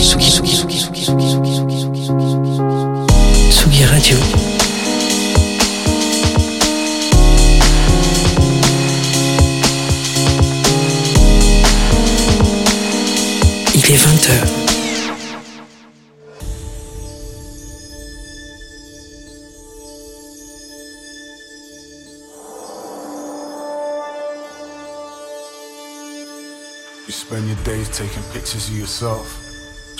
Tsugi, Tsugi, Tsugi, Tsugi, Tsugi, Tsugi, Tsugi, Tsugi, Tsugi, Tsugi, Tsugi. Tsugi Radio. Il est 20h. You spend your days taking pictures of yourself,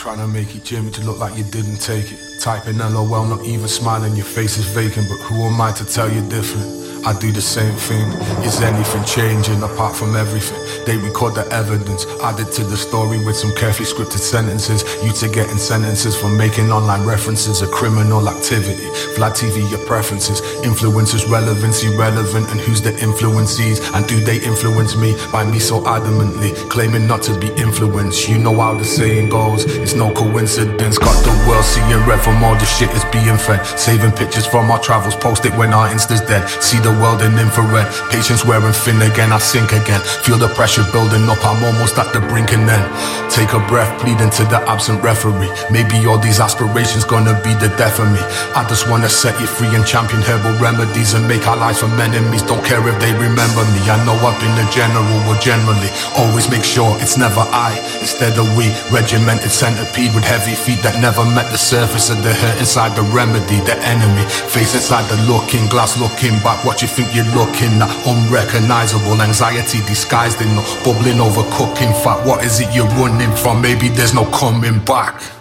trying to make each image look like you didn't take it. Typing LOL, not even smiling, your face is vacant, but who am I to tell you different? I do the same thing. Is anything changing apart from everything? They record the evidence, added to the story with some carefully scripted sentences. You to getting sentences for making online references, a criminal activity. Vlad TV, your preferences, influencers, relevancy, relevant, and who's the influencees? And do they influence me by me so adamantly claiming not to be influenced? You know how the saying goes, it's no coincidence. Got the world seeing red from all the shit is being fed. Saving pictures from our travels, post it when our insta's dead. See the world in infrared, patience wearing thin again. I sink again, feel the pressure building up. I'm almost at the brink and then take a breath, pleading to the absent referee. Maybe all these aspirations gonna be the death of me. I just wanna set you free and champion herbal remedies and make our lives from enemies. Don't care if they remember me. I know I've been a general, well generally always make sure it's never I instead of we. Regimented centipede with heavy feet that never met the surface of the hurt inside the remedy, the enemy. Face inside the looking glass, looking back. You think you're looking at? Unrecognizable anxiety disguised in no bubbling over cooking fat. What is it you're running from? Maybe there's no coming back.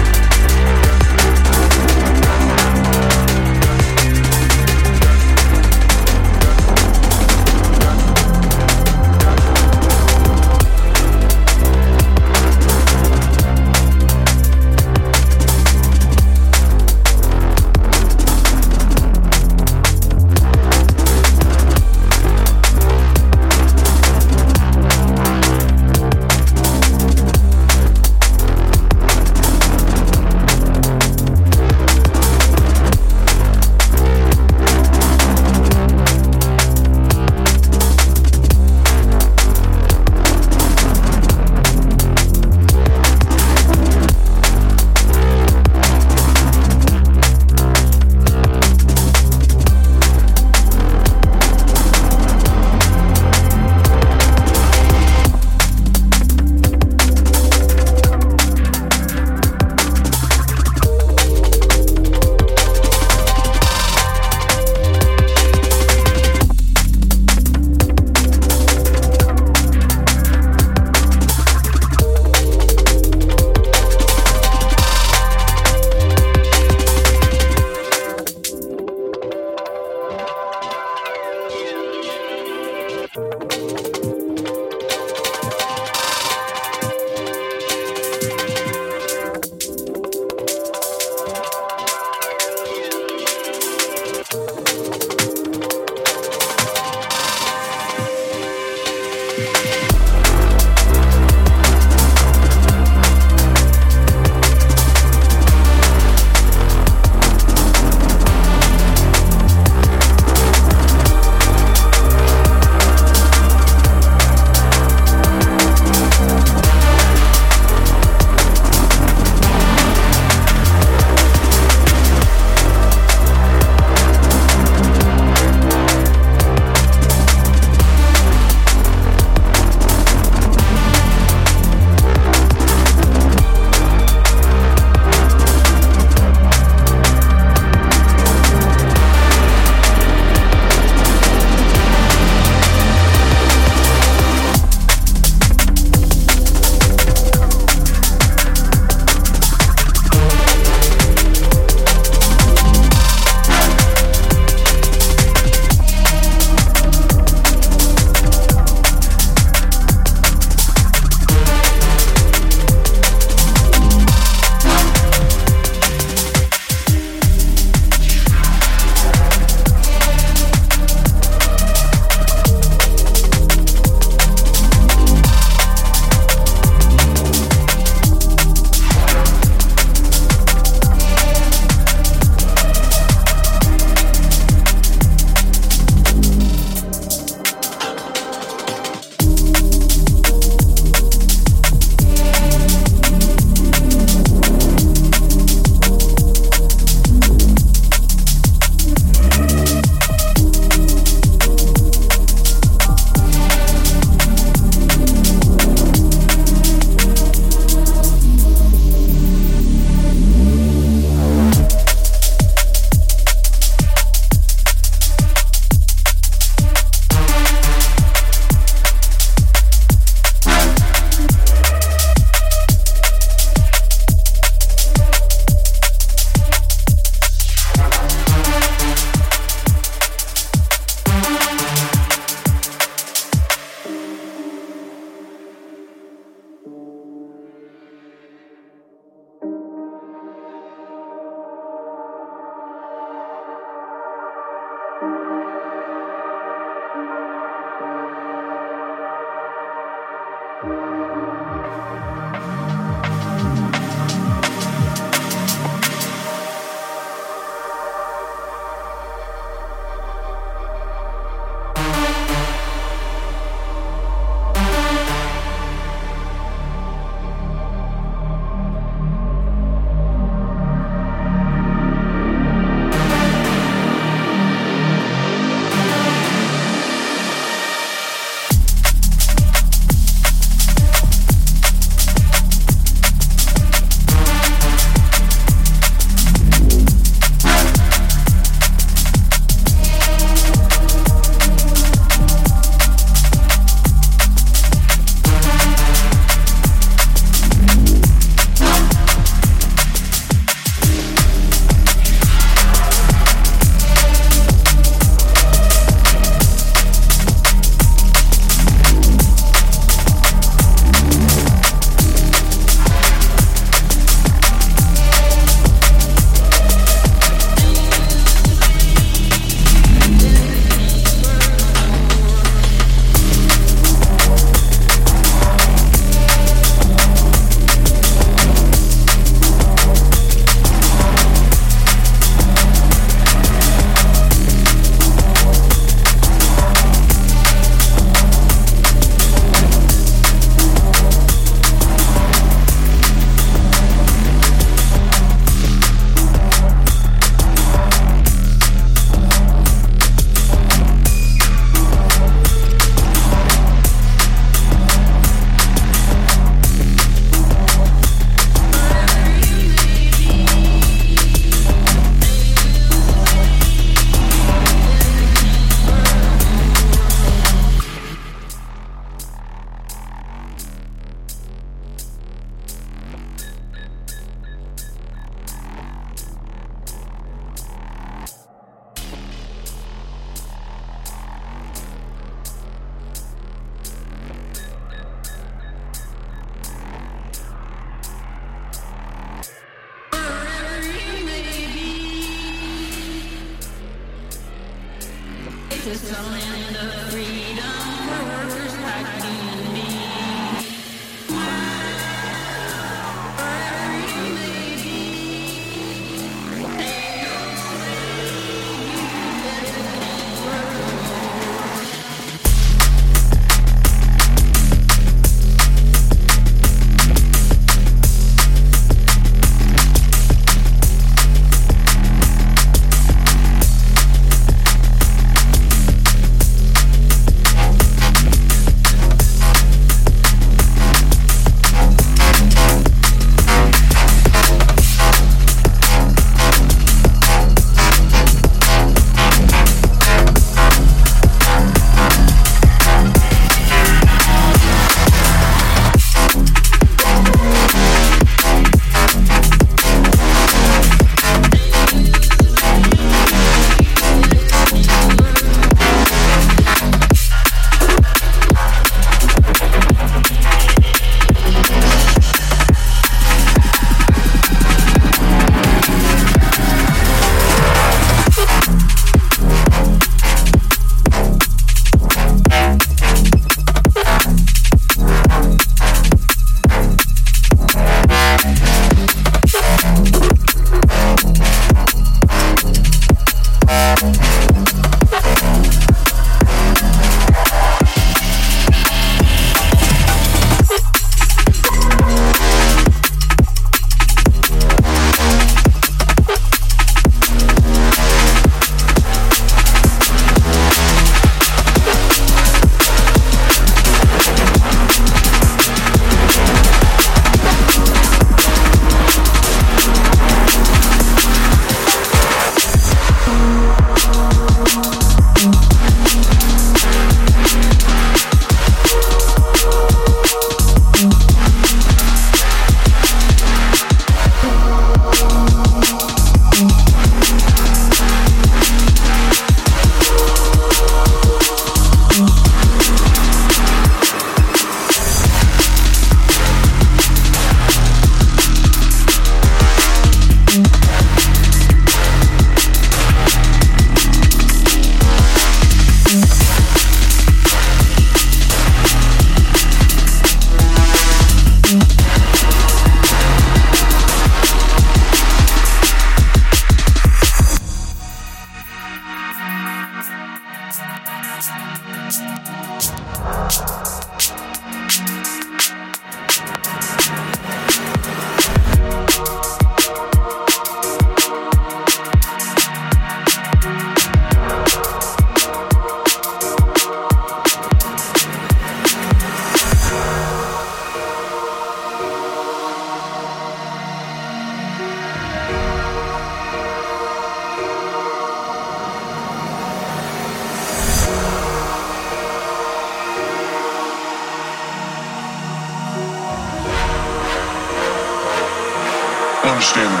Understand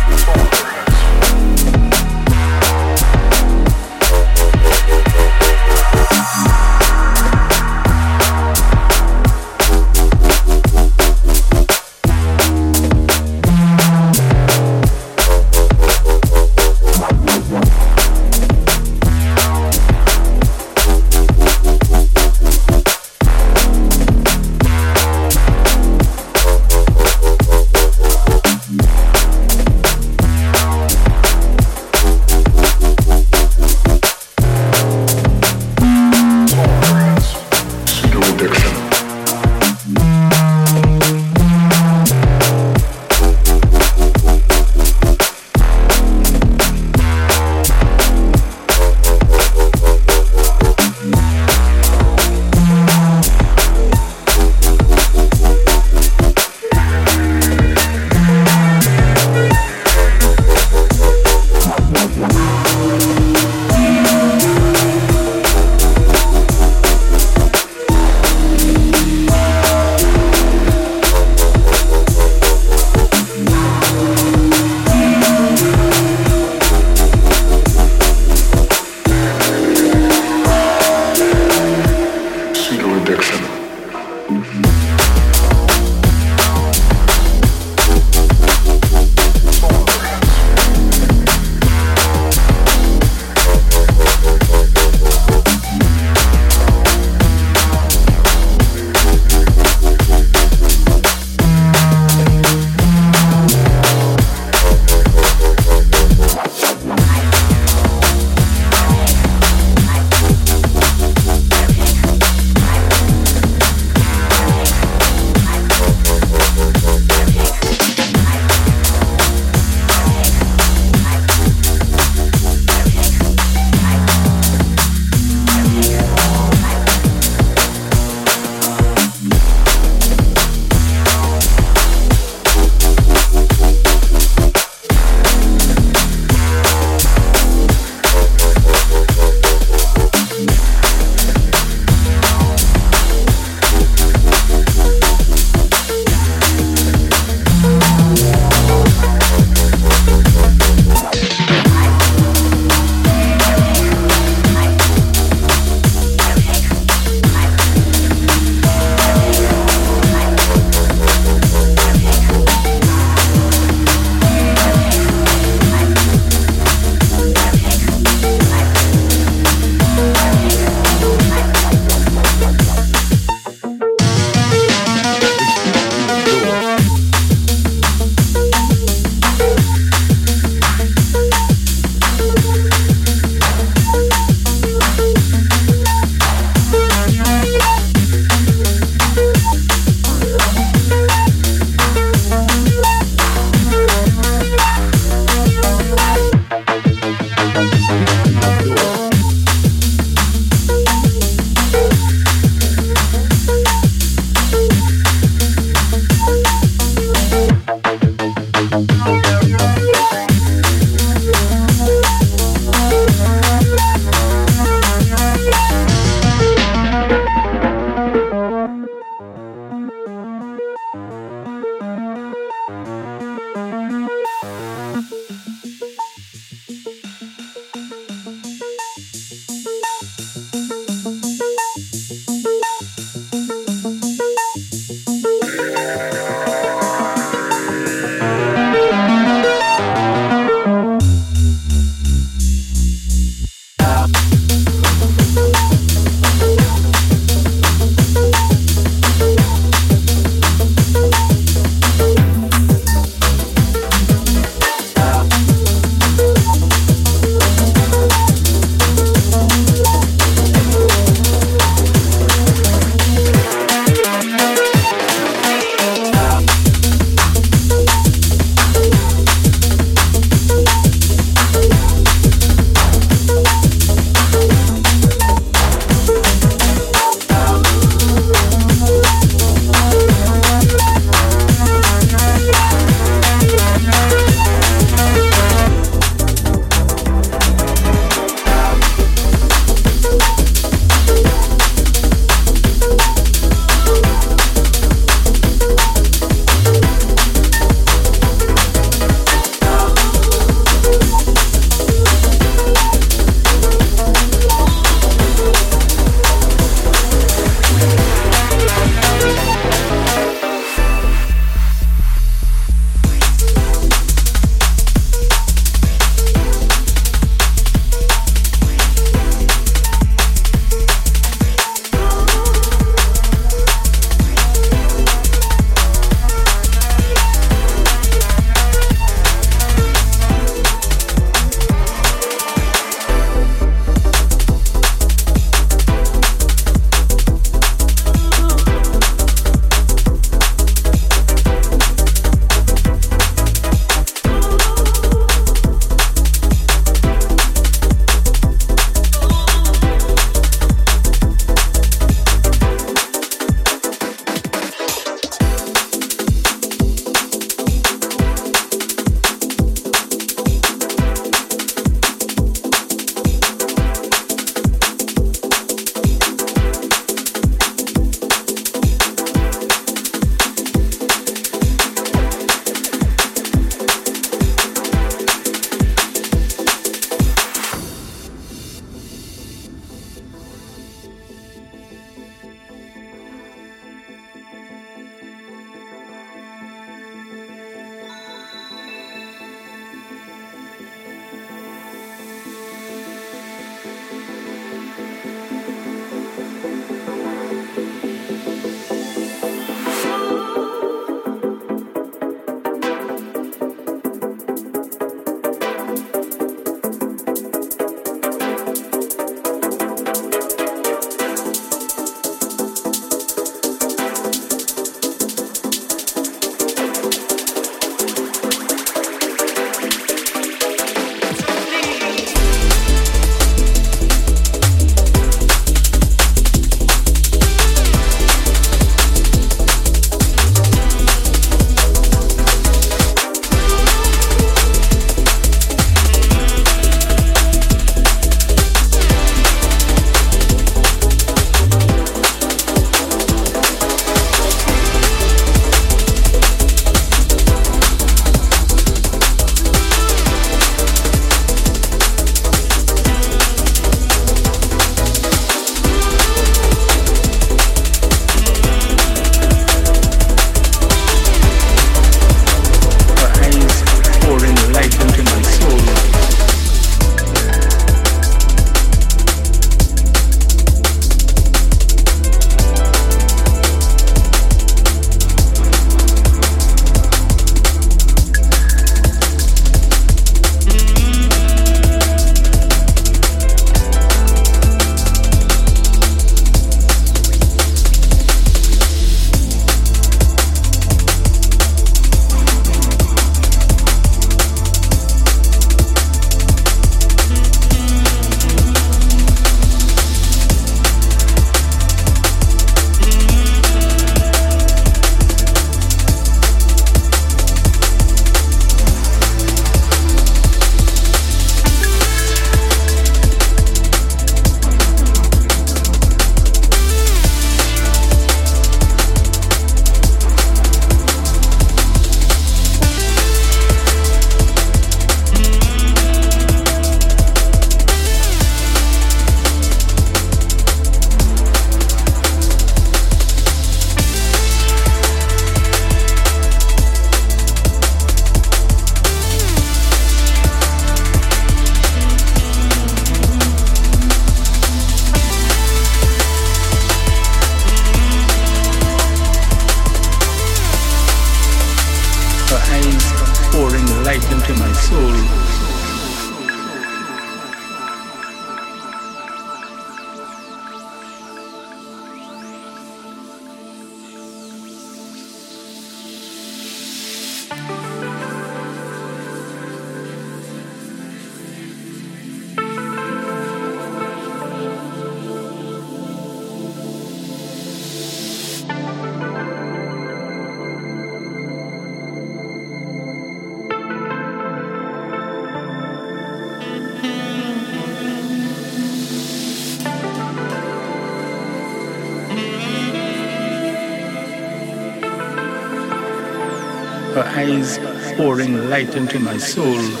light into my soul.